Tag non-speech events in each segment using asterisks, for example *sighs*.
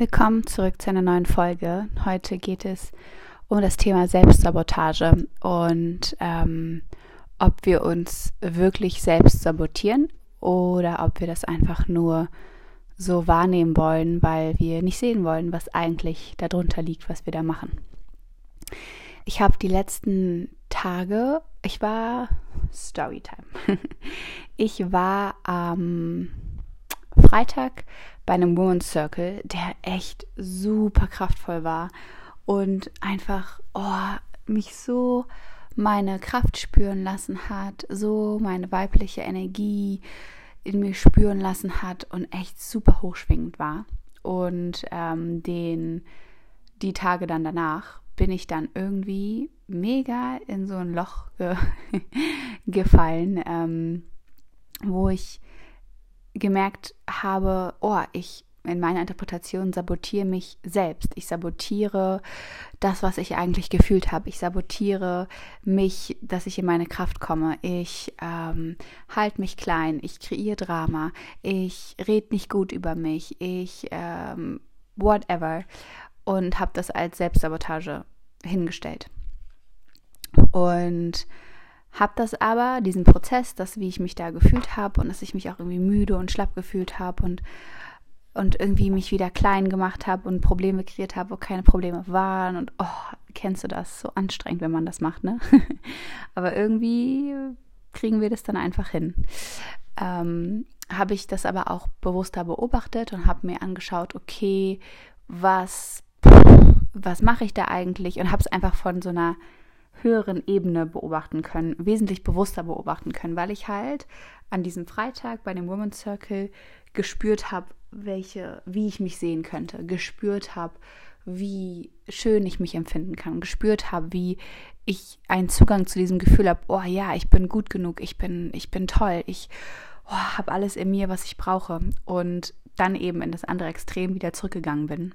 Willkommen zurück zu einer neuen Folge. Heute geht es um das Thema Selbstsabotage und ähm, ob wir uns wirklich selbst sabotieren oder ob wir das einfach nur so wahrnehmen wollen, weil wir nicht sehen wollen, was eigentlich darunter liegt, was wir da machen. Ich habe die letzten Tage, ich war Storytime. *laughs* Ich war am Freitag bei einem Women's Circle, der echt super kraftvoll war und einfach oh, mich so meine Kraft spüren lassen hat, so meine weibliche Energie in mir spüren lassen hat und echt super hochschwingend war. Und ähm, den, die Tage dann danach bin ich dann irgendwie mega in so ein Loch ge *laughs* gefallen, ähm, wo ich gemerkt habe, oh, ich in meiner Interpretation sabotiere mich selbst. Ich sabotiere das, was ich eigentlich gefühlt habe. Ich sabotiere mich, dass ich in meine Kraft komme. Ich ähm, halte mich klein. Ich kreiere Drama. Ich rede nicht gut über mich. Ich ähm, whatever. Und habe das als Selbstsabotage hingestellt. Und habe das aber, diesen Prozess, das, wie ich mich da gefühlt habe und dass ich mich auch irgendwie müde und schlapp gefühlt habe und, und irgendwie mich wieder klein gemacht habe und Probleme kreiert habe, wo keine Probleme waren. Und oh, kennst du das? So anstrengend, wenn man das macht, ne? *laughs* aber irgendwie kriegen wir das dann einfach hin. Ähm, habe ich das aber auch bewusster beobachtet und habe mir angeschaut, okay, was, was mache ich da eigentlich? Und habe es einfach von so einer höheren Ebene beobachten können, wesentlich bewusster beobachten können, weil ich halt an diesem Freitag bei dem Women's Circle gespürt habe, welche, wie ich mich sehen könnte, gespürt habe, wie schön ich mich empfinden kann, gespürt habe, wie ich einen Zugang zu diesem Gefühl habe, oh ja, ich bin gut genug, ich bin, ich bin toll, ich oh, habe alles in mir, was ich brauche und dann eben in das andere Extrem wieder zurückgegangen bin.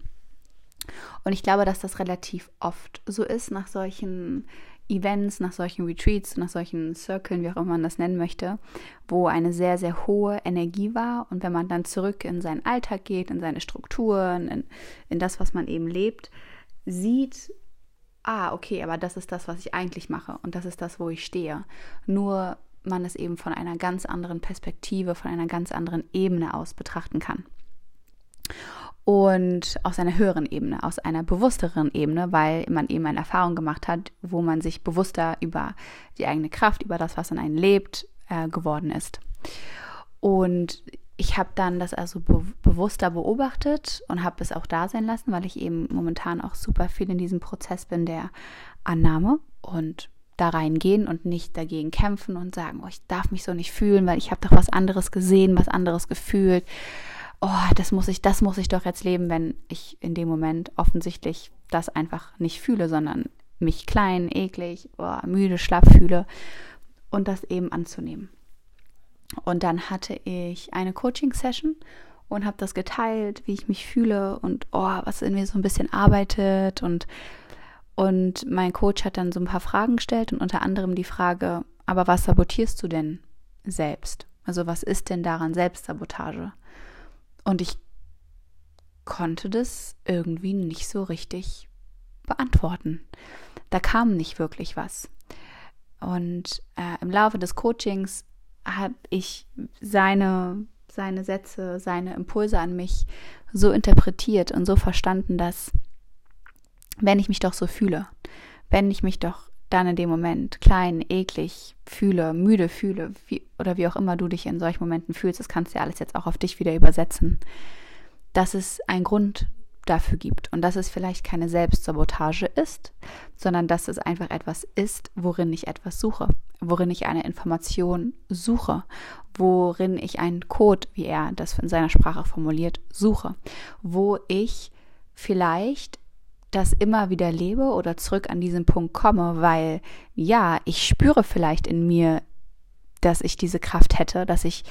Und ich glaube, dass das relativ oft so ist nach solchen Events, nach solchen Retreats, nach solchen Circles, wie auch immer man das nennen möchte, wo eine sehr, sehr hohe Energie war. Und wenn man dann zurück in seinen Alltag geht, in seine Strukturen, in, in das, was man eben lebt, sieht, ah, okay, aber das ist das, was ich eigentlich mache und das ist das, wo ich stehe. Nur man es eben von einer ganz anderen Perspektive, von einer ganz anderen Ebene aus betrachten kann und aus einer höheren Ebene, aus einer bewussteren Ebene, weil man eben eine Erfahrung gemacht hat, wo man sich bewusster über die eigene Kraft, über das, was in einem lebt, äh, geworden ist. Und ich habe dann das also be bewusster beobachtet und habe es auch da sein lassen, weil ich eben momentan auch super viel in diesem Prozess bin der Annahme und da reingehen und nicht dagegen kämpfen und sagen, oh, ich darf mich so nicht fühlen, weil ich habe doch was anderes gesehen, was anderes gefühlt oh, das muss ich, das muss ich doch jetzt leben, wenn ich in dem Moment offensichtlich das einfach nicht fühle, sondern mich klein, eklig, oh, müde, schlapp fühle und das eben anzunehmen. Und dann hatte ich eine Coaching-Session und habe das geteilt, wie ich mich fühle und oh, was in mir so ein bisschen arbeitet und und mein Coach hat dann so ein paar Fragen gestellt und unter anderem die Frage, aber was sabotierst du denn selbst? Also was ist denn daran Selbstsabotage? Und ich konnte das irgendwie nicht so richtig beantworten. Da kam nicht wirklich was. Und äh, im Laufe des Coachings habe ich seine, seine Sätze, seine Impulse an mich so interpretiert und so verstanden, dass wenn ich mich doch so fühle, wenn ich mich doch dann in dem Moment klein, eklig fühle, müde fühle, wie, oder wie auch immer du dich in solchen Momenten fühlst, das kannst du ja alles jetzt auch auf dich wieder übersetzen, dass es einen Grund dafür gibt und dass es vielleicht keine Selbstsabotage ist, sondern dass es einfach etwas ist, worin ich etwas suche, worin ich eine Information suche, worin ich einen Code, wie er das in seiner Sprache formuliert, suche, wo ich vielleicht das immer wieder lebe oder zurück an diesen Punkt komme, weil ja, ich spüre vielleicht in mir, dass ich diese Kraft hätte, dass ich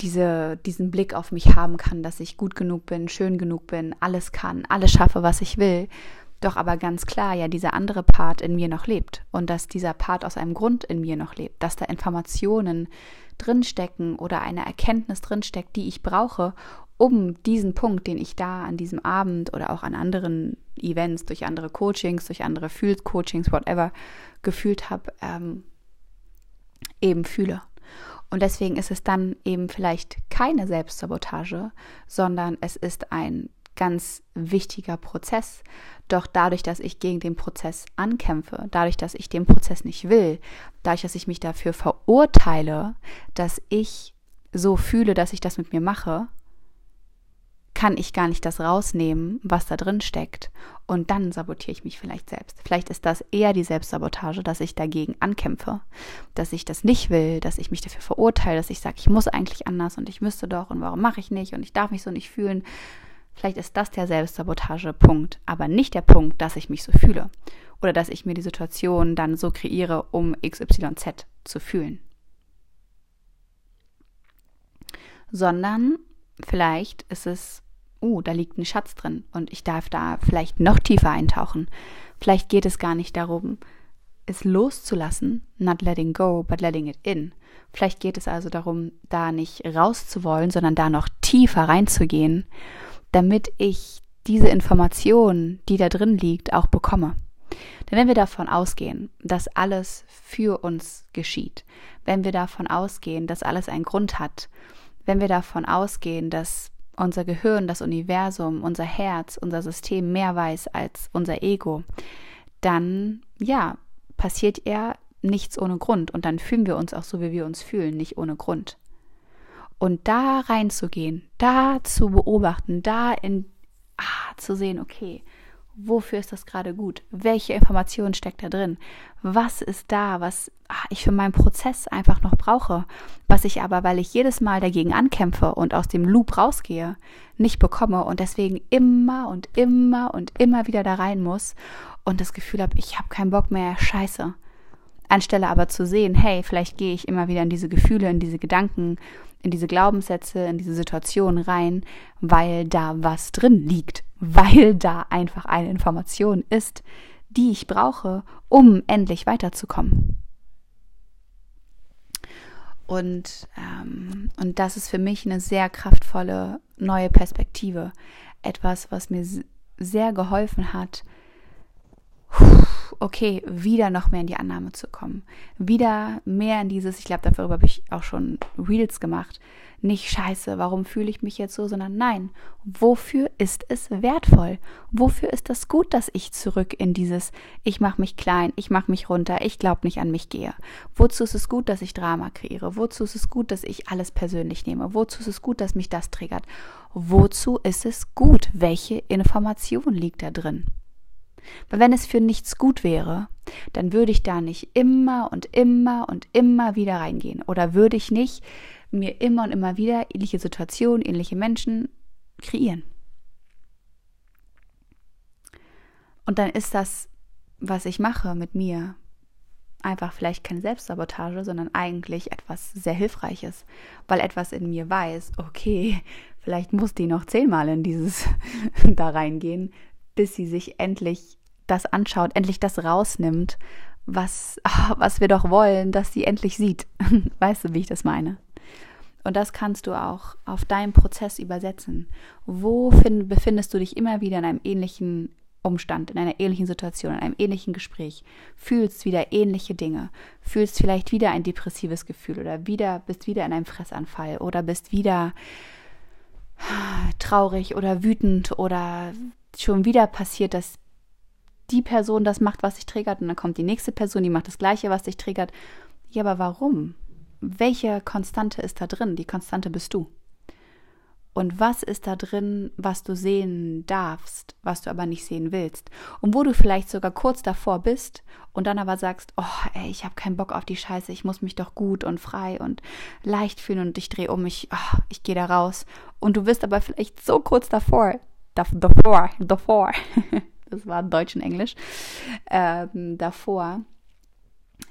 diese, diesen Blick auf mich haben kann, dass ich gut genug bin, schön genug bin, alles kann, alles schaffe, was ich will. Doch aber ganz klar ja dieser andere Part in mir noch lebt und dass dieser Part aus einem Grund in mir noch lebt, dass da Informationen drinstecken oder eine Erkenntnis drinsteckt, die ich brauche, um diesen Punkt, den ich da an diesem Abend oder auch an anderen Events, durch andere Coachings, durch andere Fühlcoachings, whatever, gefühlt habe, ähm, eben fühle. Und deswegen ist es dann eben vielleicht keine Selbstsabotage, sondern es ist ein ganz wichtiger Prozess. Doch dadurch, dass ich gegen den Prozess ankämpfe, dadurch, dass ich den Prozess nicht will, dadurch, dass ich mich dafür verurteile, dass ich so fühle, dass ich das mit mir mache, kann ich gar nicht das rausnehmen, was da drin steckt. Und dann sabotiere ich mich vielleicht selbst. Vielleicht ist das eher die Selbstsabotage, dass ich dagegen ankämpfe, dass ich das nicht will, dass ich mich dafür verurteile, dass ich sage, ich muss eigentlich anders und ich müsste doch und warum mache ich nicht und ich darf mich so nicht fühlen. Vielleicht ist das der Selbstsabotage-Punkt, aber nicht der Punkt, dass ich mich so fühle oder dass ich mir die Situation dann so kreiere, um XYZ zu fühlen. Sondern vielleicht ist es, uh, da liegt ein Schatz drin und ich darf da vielleicht noch tiefer eintauchen. Vielleicht geht es gar nicht darum, es loszulassen, not letting go, but letting it in. Vielleicht geht es also darum, da nicht rauszuwollen, sondern da noch tiefer reinzugehen, damit ich diese Information, die da drin liegt, auch bekomme. Denn wenn wir davon ausgehen, dass alles für uns geschieht, wenn wir davon ausgehen, dass alles einen Grund hat, wenn wir davon ausgehen, dass unser Gehirn, das Universum, unser Herz, unser System mehr weiß als unser Ego, dann ja, passiert eher nichts ohne Grund und dann fühlen wir uns auch so, wie wir uns fühlen, nicht ohne Grund. Und da reinzugehen, da zu beobachten, da in ah, zu sehen, okay, wofür ist das gerade gut? Welche Information steckt da drin? Was ist da, was ach, ich für meinen Prozess einfach noch brauche, was ich aber, weil ich jedes Mal dagegen ankämpfe und aus dem Loop rausgehe, nicht bekomme und deswegen immer und immer und immer wieder da rein muss und das Gefühl habe, ich habe keinen Bock mehr, scheiße. Anstelle aber zu sehen, hey, vielleicht gehe ich immer wieder in diese Gefühle, in diese Gedanken, in diese Glaubenssätze, in diese Situation rein, weil da was drin liegt, weil da einfach eine Information ist, die ich brauche, um endlich weiterzukommen. Und, ähm, und das ist für mich eine sehr kraftvolle neue Perspektive. Etwas, was mir sehr geholfen hat, okay, wieder noch mehr in die Annahme zu kommen. Wieder mehr in dieses, ich glaube, darüber habe ich auch schon Reels gemacht. Nicht scheiße, warum fühle ich mich jetzt so, sondern nein, wofür ist es wertvoll? Wofür ist das gut, dass ich zurück in dieses, ich mache mich klein, ich mache mich runter, ich glaube nicht an mich gehe? Wozu ist es gut, dass ich Drama kreiere? Wozu ist es gut, dass ich alles persönlich nehme? Wozu ist es gut, dass mich das triggert? Wozu ist es gut? Welche Information liegt da drin? Weil wenn es für nichts gut wäre, dann würde ich da nicht immer und immer und immer wieder reingehen. Oder würde ich nicht mir immer und immer wieder ähnliche Situationen, ähnliche Menschen kreieren. Und dann ist das, was ich mache mit mir, einfach vielleicht keine Selbstsabotage, sondern eigentlich etwas sehr Hilfreiches, weil etwas in mir weiß, okay, vielleicht muss die noch zehnmal in dieses *laughs* da reingehen, bis sie sich endlich das anschaut, endlich das rausnimmt, was, *laughs* was wir doch wollen, dass sie endlich sieht. *laughs* Weißt du, wie ich das meine? Und das kannst du auch auf deinen Prozess übersetzen. Wo find, befindest du dich immer wieder in einem ähnlichen Umstand, in einer ähnlichen Situation, in einem ähnlichen Gespräch, fühlst wieder ähnliche Dinge, fühlst vielleicht wieder ein depressives Gefühl oder wieder bist wieder in einem Fressanfall oder bist wieder *sighs* traurig oder wütend oder schon wieder passiert dass die Person das macht, was dich triggert und dann kommt die nächste Person, die macht das gleiche, was dich triggert. Ja, aber warum? Welche Konstante ist da drin? Die Konstante bist du. Und was ist da drin, was du sehen darfst, was du aber nicht sehen willst? Und wo du vielleicht sogar kurz davor bist und dann aber sagst, oh, ey, ich habe keinen Bock auf die Scheiße, ich muss mich doch gut und frei und leicht fühlen und ich drehe um, ich, oh, ich gehe da raus. Und du bist aber vielleicht so kurz davor, davor, davor, *laughs* das war Deutsch und Englisch, ähm, davor,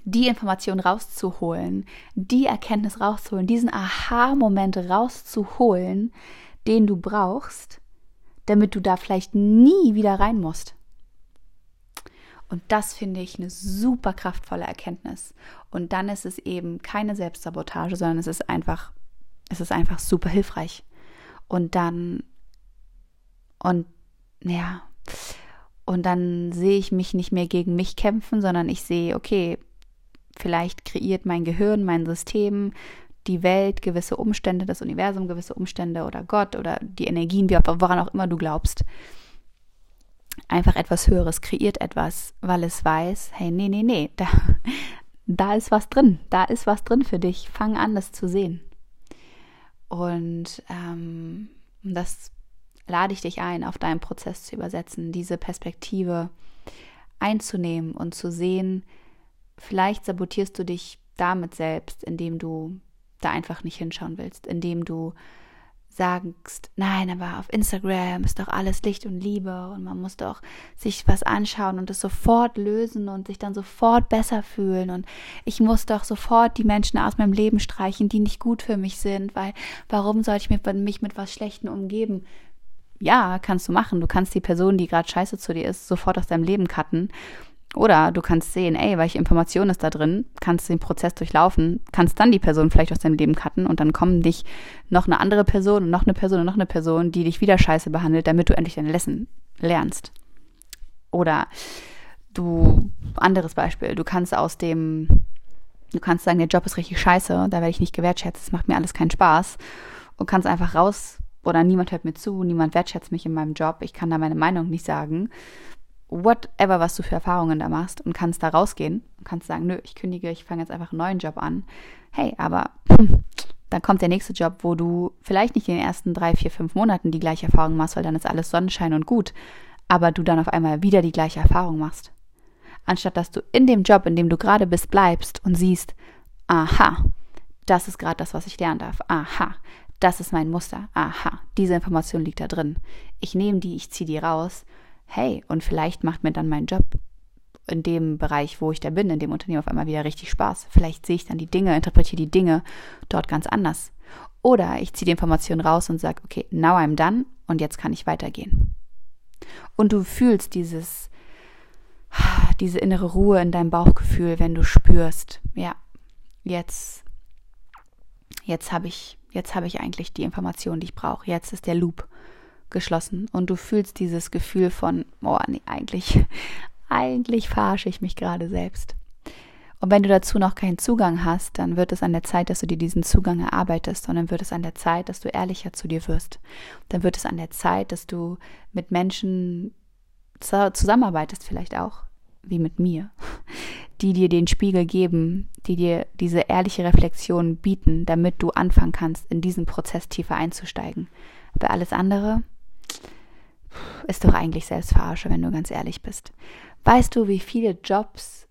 die Information rauszuholen, die Erkenntnis rauszuholen, diesen Aha-Moment rauszuholen, den du brauchst, damit du da vielleicht nie wieder rein musst. Und das finde ich eine super kraftvolle Erkenntnis. Und dann ist es eben keine Selbstsabotage, sondern es ist einfach, es ist einfach super hilfreich. Und dann, und ja, und dann sehe ich mich nicht mehr gegen mich kämpfen, sondern ich sehe, okay, vielleicht kreiert mein Gehirn, mein System, die Welt gewisse Umstände, das Universum gewisse Umstände oder Gott oder die Energien, woran auch immer du glaubst, einfach etwas Höheres, kreiert etwas, weil es weiß, hey, nee, nee, nee, da, *laughs* da ist was drin, da ist was drin für dich, fang an, das zu sehen. Und ähm, das lade ich dich ein, auf deinen Prozess zu übersetzen, diese Perspektive einzunehmen und zu sehen, vielleicht sabotierst du dich damit selbst, indem du da einfach nicht hinschauen willst, indem du sagst, nein, aber auf Instagram ist doch alles Licht und Liebe und man muss doch sich was anschauen und es sofort lösen und sich dann sofort besser fühlen und ich muss doch sofort die Menschen aus meinem Leben streichen, die nicht gut für mich sind, weil warum soll ich mich mit was Schlechtem umgeben? Ja, kannst du machen. Du kannst die Person, die gerade scheiße zu dir ist, sofort aus deinem Leben cutten oder du kannst sehen, ey, welche Information ist da drin, kannst den Prozess durchlaufen, kannst dann die Person vielleicht aus deinem Leben cutten und dann kommen dich noch eine andere Person und noch eine Person und noch eine Person, die dich wieder scheiße behandelt, damit du endlich deine Lesson lernst. Oder du, anderes Beispiel, du kannst aus dem, du kannst sagen, der Job ist richtig scheiße, da werde ich nicht gewertschätzt, es macht mir alles keinen Spaß und kannst einfach raus oder niemand hört mir zu, niemand wertschätzt mich in meinem Job, ich kann da meine Meinung nicht sagen whatever, was du für Erfahrungen da machst und kannst da rausgehen und kannst sagen, nö, ich kündige, ich fange jetzt einfach einen neuen Job an. Hey, aber *laughs* dann kommt der nächste Job, wo du vielleicht nicht in den ersten drei, vier, fünf Monaten die gleiche Erfahrung machst, weil dann ist alles Sonnenschein und gut, aber du dann auf einmal wieder die gleiche Erfahrung machst. Anstatt dass du in dem Job, in dem du gerade bist, bleibst und siehst, aha, das ist gerade das, was ich lernen darf. Aha, das ist mein Muster. Aha, diese Information liegt da drin. Ich nehme die, ich ziehe die raus hey, und vielleicht macht mir dann mein Job in dem Bereich, wo ich da bin, in dem Unternehmen auf einmal wieder richtig Spaß. Vielleicht sehe ich dann die Dinge, interpretiere die Dinge dort ganz anders. Oder ich ziehe die Information raus und sage, okay, now I'm done und jetzt kann ich weitergehen. Und du fühlst dieses, diese innere Ruhe in deinem Bauchgefühl, wenn du spürst, ja, jetzt, jetzt habe ich, jetzt habe ich eigentlich die Information, die ich brauche. Jetzt ist der Loop geschlossen und du fühlst dieses Gefühl von, oh nee, eigentlich, *laughs* eigentlich verarsche ich mich gerade selbst. Und wenn du dazu noch keinen Zugang hast, dann wird es an der Zeit, dass du dir diesen Zugang erarbeitest und dann wird es an der Zeit, dass du ehrlicher zu dir wirst. Dann wird es an der Zeit, dass du mit Menschen zusammenarbeitest, vielleicht auch, wie mit mir, die dir den Spiegel geben, die dir diese ehrliche Reflexion bieten, damit du anfangen kannst, in diesen Prozess tiefer einzusteigen. Aber alles andere ist doch eigentlich Selbstverarsche, wenn du ganz ehrlich bist. Weißt du, wie viele Jobs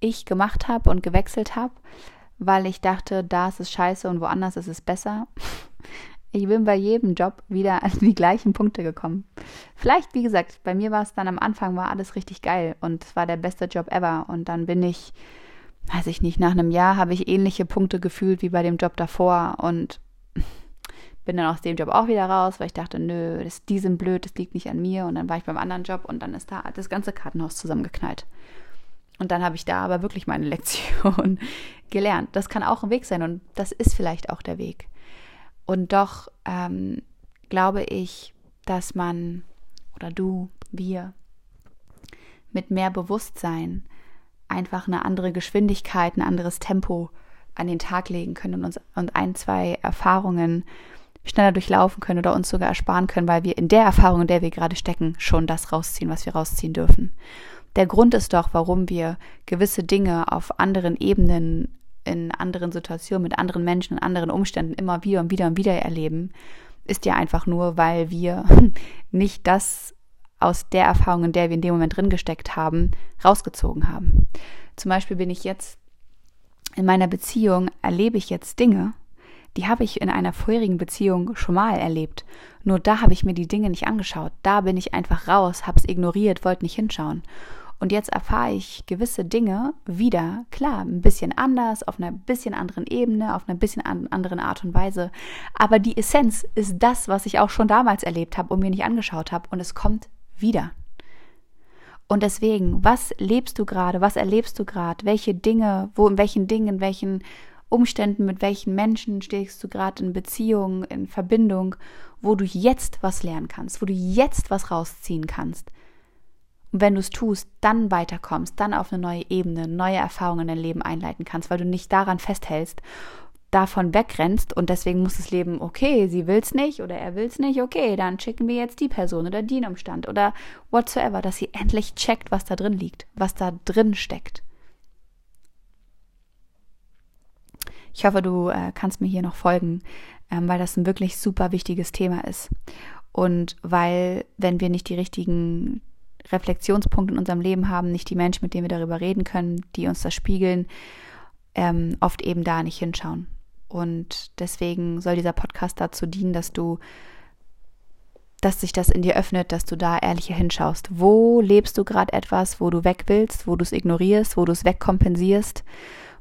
ich gemacht habe und gewechselt habe, weil ich dachte, da ist es scheiße und woanders ist es besser? Ich bin bei jedem Job wieder an die gleichen Punkte gekommen. Vielleicht, wie gesagt, bei mir war es dann am Anfang war alles richtig geil und es war der beste Job ever und dann bin ich, weiß ich nicht, nach einem Jahr habe ich ähnliche Punkte gefühlt wie bei dem Job davor und *laughs* bin dann aus dem Job auch wieder raus, weil ich dachte, nö, das, die sind blöd, das liegt nicht an mir. Und dann war ich beim anderen Job und dann ist da das ganze Kartenhaus zusammengeknallt. Und dann habe ich da aber wirklich meine *laughs* Lektion gelernt. Das kann auch ein Weg sein und das ist vielleicht auch der Weg. Und doch ähm, glaube ich, dass man oder du, wir mit mehr Bewusstsein einfach eine andere Geschwindigkeit, ein anderes Tempo an den Tag legen können und uns und ein, zwei Erfahrungen schneller durchlaufen können oder uns sogar ersparen können, weil wir in der Erfahrung, in der wir gerade stecken, schon das rausziehen, was wir rausziehen dürfen. Der Grund ist doch, warum wir gewisse Dinge auf anderen Ebenen, in anderen Situationen, mit anderen Menschen, in anderen Umständen immer wieder und wieder und wieder erleben, ist ja einfach nur, weil wir *laughs* nicht das aus der Erfahrung, in der wir in dem Moment drin gesteckt haben, rausgezogen haben. Zum Beispiel bin ich jetzt in meiner Beziehung, erlebe ich jetzt Dinge, die habe ich in einer vorherigen Beziehung schon mal erlebt. Nur da habe ich mir die Dinge nicht angeschaut. Da bin ich einfach raus, habe es ignoriert, wollte nicht hinschauen. Und jetzt erfahre ich gewisse Dinge wieder, klar, ein bisschen anders, auf einer bisschen anderen Ebene, auf einer bisschen anderen Art und Weise. Aber die Essenz ist das, was ich auch schon damals erlebt habe und mir nicht angeschaut habe. Und es kommt wieder. Und deswegen, was lebst du gerade? Was erlebst du gerade? Welche Dinge, wo, in welchen Dingen, in welchen Umständen, mit welchen Menschen stehst du gerade in Beziehung, in Verbindung, wo du jetzt was lernen kannst, wo du jetzt was rausziehen kannst. Und wenn du es tust, dann weiterkommst, dann auf eine neue Ebene, neue Erfahrungen in dein Leben einleiten kannst, weil du nicht daran festhältst, davon wegrennst und deswegen muss das Leben, okay, sie will es nicht oder er will es nicht, okay, dann schicken wir jetzt die Person oder den Umstand oder whatsoever, dass sie endlich checkt, was da drin liegt, was da drin steckt. Ich hoffe, du äh, kannst mir hier noch folgen, ähm, weil das ein wirklich super wichtiges Thema ist. Und weil, wenn wir nicht die richtigen Reflexionspunkte in unserem Leben haben, nicht die Menschen, mit denen wir darüber reden können, die uns das spiegeln, ähm, oft eben da nicht hinschauen. Und deswegen soll dieser Podcast dazu dienen, dass du, dass sich das in dir öffnet, dass du da ehrlicher hinschaust. Wo lebst du gerade etwas, wo du weg willst, wo du es ignorierst, wo du es wegkompensierst,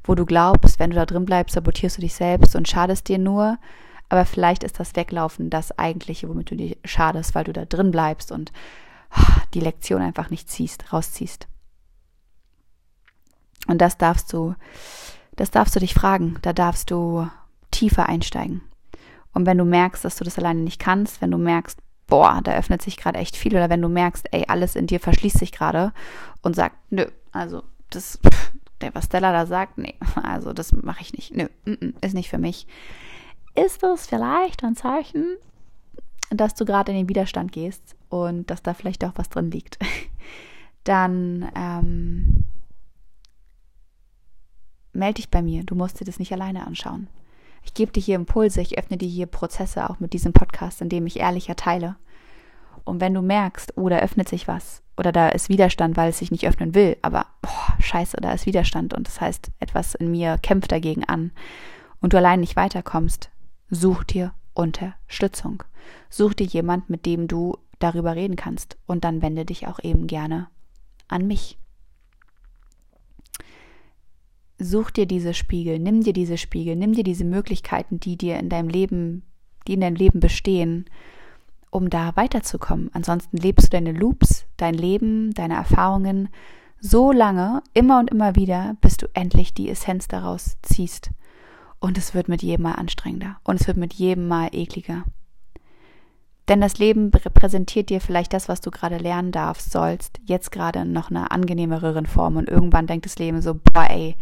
wo du glaubst, wenn du da drin bleibst, sabotierst du dich selbst und schadest dir nur. Aber vielleicht ist das Weglaufen das eigentliche, womit du dir schadest, weil du da drin bleibst und die Lektion einfach nicht ziehst, rausziehst. Und das darfst du das darfst du dich fragen, da darfst du tiefer einsteigen. Und wenn du merkst, dass du das alleine nicht kannst, wenn du merkst, boah, da öffnet sich gerade echt viel, oder wenn du merkst, ey, alles in dir verschließt sich gerade und sagt, nö, also das, der, was Stella da sagt, nee, also das mache ich nicht, nö, ist nicht für mich. Ist das vielleicht ein Zeichen, dass du gerade in den Widerstand gehst und dass da vielleicht auch was drin liegt? *laughs* Dann ähm, melde dich bei mir. Du musst dir das nicht alleine anschauen. Ich gebe dir hier Impulse, ich öffne dir hier Prozesse auch mit diesem Podcast, in dem ich ehrlicher teile. Und wenn du merkst, oh, da öffnet sich was oder da ist Widerstand, weil es sich nicht öffnen will, aber oh, scheiße, da ist Widerstand und das heißt, etwas in mir kämpft dagegen an und du allein nicht weiterkommst, such dir Unterstützung. Such dir jemand, mit dem du darüber reden kannst und dann wende dich auch eben gerne an mich such dir diese Spiegel, nimm dir diese Spiegel, nimm dir diese Möglichkeiten, die dir in deinem Leben, die in deinem Leben bestehen, um da weiterzukommen. Ansonsten lebst du deine Loops, dein Leben, deine Erfahrungen so lange, immer und immer wieder, bis du endlich die Essenz daraus ziehst. Und es wird mit jedem Mal anstrengender und es wird mit jedem Mal ekliger. Denn das Leben repräsentiert dir vielleicht das, was du gerade lernen darfst, sollst, jetzt gerade noch eine angenehmeren Form. Und irgendwann denkt das Leben so, boah, ey,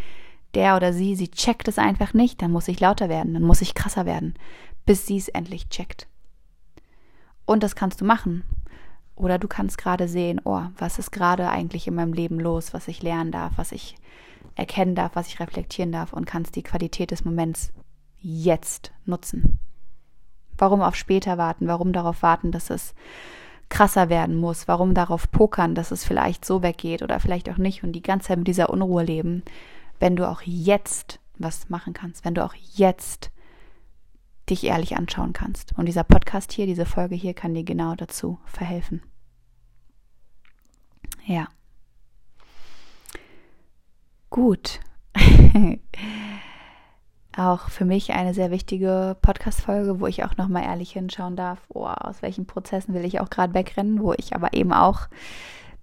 der oder sie, sie checkt es einfach nicht, dann muss ich lauter werden, dann muss ich krasser werden, bis sie es endlich checkt. Und das kannst du machen. Oder du kannst gerade sehen, oh, was ist gerade eigentlich in meinem Leben los, was ich lernen darf, was ich erkennen darf, was ich reflektieren darf und kannst die Qualität des Moments jetzt nutzen. Warum auf später warten? Warum darauf warten, dass es krasser werden muss? Warum darauf pokern, dass es vielleicht so weggeht oder vielleicht auch nicht und die ganze Zeit mit dieser Unruhe leben? wenn du auch jetzt was machen kannst, wenn du auch jetzt dich ehrlich anschauen kannst. Und dieser Podcast hier, diese Folge hier kann dir genau dazu verhelfen. Ja. Gut. *laughs* auch für mich eine sehr wichtige Podcast-Folge, wo ich auch nochmal ehrlich hinschauen darf, oh, aus welchen Prozessen will ich auch gerade wegrennen, wo ich aber eben auch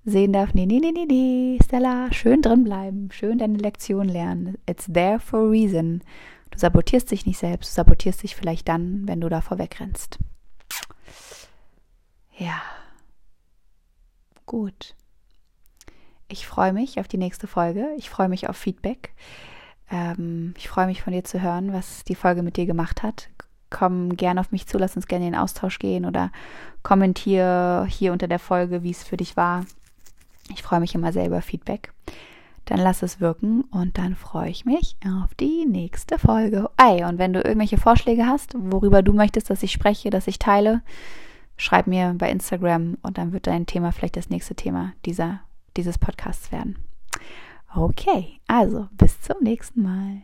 sehen darf, nee, nee, nee, nee, nee, Stella, schön drin bleiben, schön deine Lektion lernen. It's there for a reason. Du sabotierst dich nicht selbst, du sabotierst dich vielleicht dann, wenn du davor wegrennst. Ja. Gut. Ich freue mich auf die nächste Folge. Ich freue mich auf Feedback. Ähm, ich freue mich von dir zu hören, was die Folge mit dir gemacht hat. Komm gerne auf mich zu, lass uns gerne in den Austausch gehen oder kommentiere hier unter der Folge, wie es für dich war. Ich freue mich immer sehr über Feedback. Dann lass es wirken und dann freue ich mich auf die nächste Folge. Ei, und wenn du irgendwelche Vorschläge hast, worüber du möchtest, dass ich spreche, dass ich teile, schreib mir bei Instagram und dann wird dein Thema vielleicht das nächste Thema dieser, dieses Podcasts werden. Okay, also bis zum nächsten Mal.